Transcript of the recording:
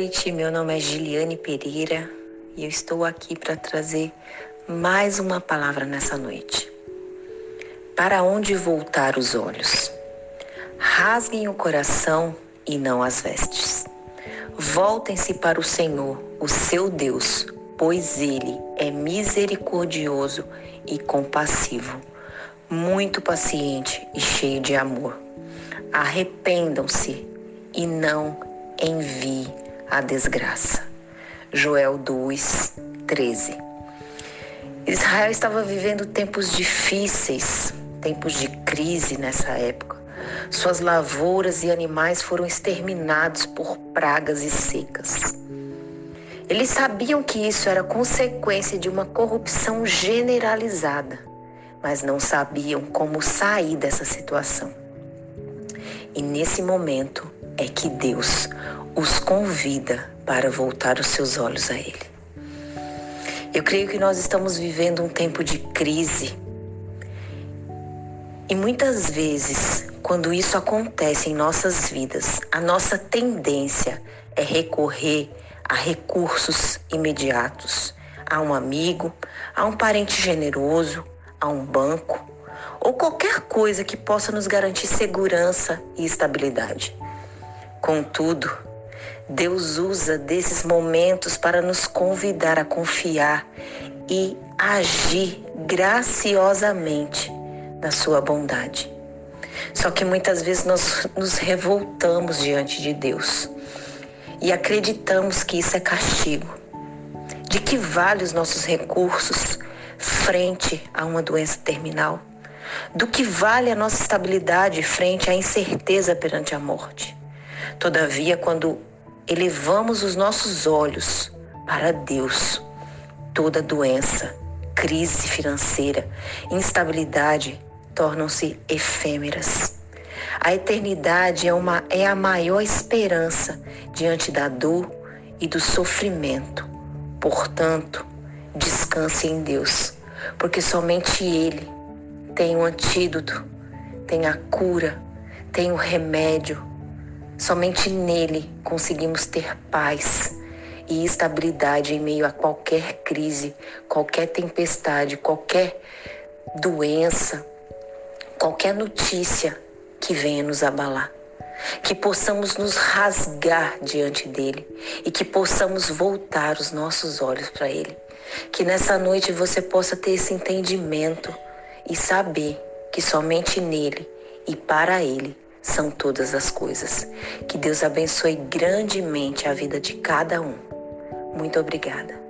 noite, meu nome é Giliane Pereira e eu estou aqui para trazer mais uma palavra nessa noite. Para onde voltar os olhos? Rasguem o coração e não as vestes. Voltem-se para o Senhor, o seu Deus, pois ele é misericordioso e compassivo, muito paciente e cheio de amor. Arrependam-se e não envie a desgraça. Joel 2, 13. Israel estava vivendo tempos difíceis, tempos de crise nessa época. Suas lavouras e animais foram exterminados por pragas e secas. Eles sabiam que isso era consequência de uma corrupção generalizada, mas não sabiam como sair dessa situação. E nesse momento é que Deus os convida para voltar os seus olhos a Ele. Eu creio que nós estamos vivendo um tempo de crise. E muitas vezes, quando isso acontece em nossas vidas, a nossa tendência é recorrer a recursos imediatos, a um amigo, a um parente generoso, a um banco ou qualquer coisa que possa nos garantir segurança e estabilidade. Contudo, Deus usa desses momentos para nos convidar a confiar e agir graciosamente na sua bondade. Só que muitas vezes nós nos revoltamos diante de Deus e acreditamos que isso é castigo. De que vale os nossos recursos frente a uma doença terminal? Do que vale a nossa estabilidade frente à incerteza perante a morte? Todavia, quando elevamos os nossos olhos para Deus, toda doença, crise financeira, instabilidade tornam-se efêmeras. A eternidade é, uma, é a maior esperança diante da dor e do sofrimento. Portanto, descanse em Deus, porque somente Ele tem o antídoto, tem a cura, tem o remédio Somente nele conseguimos ter paz e estabilidade em meio a qualquer crise, qualquer tempestade, qualquer doença, qualquer notícia que venha nos abalar. Que possamos nos rasgar diante dele e que possamos voltar os nossos olhos para ele. Que nessa noite você possa ter esse entendimento e saber que somente nele e para ele são todas as coisas. Que Deus abençoe grandemente a vida de cada um. Muito obrigada.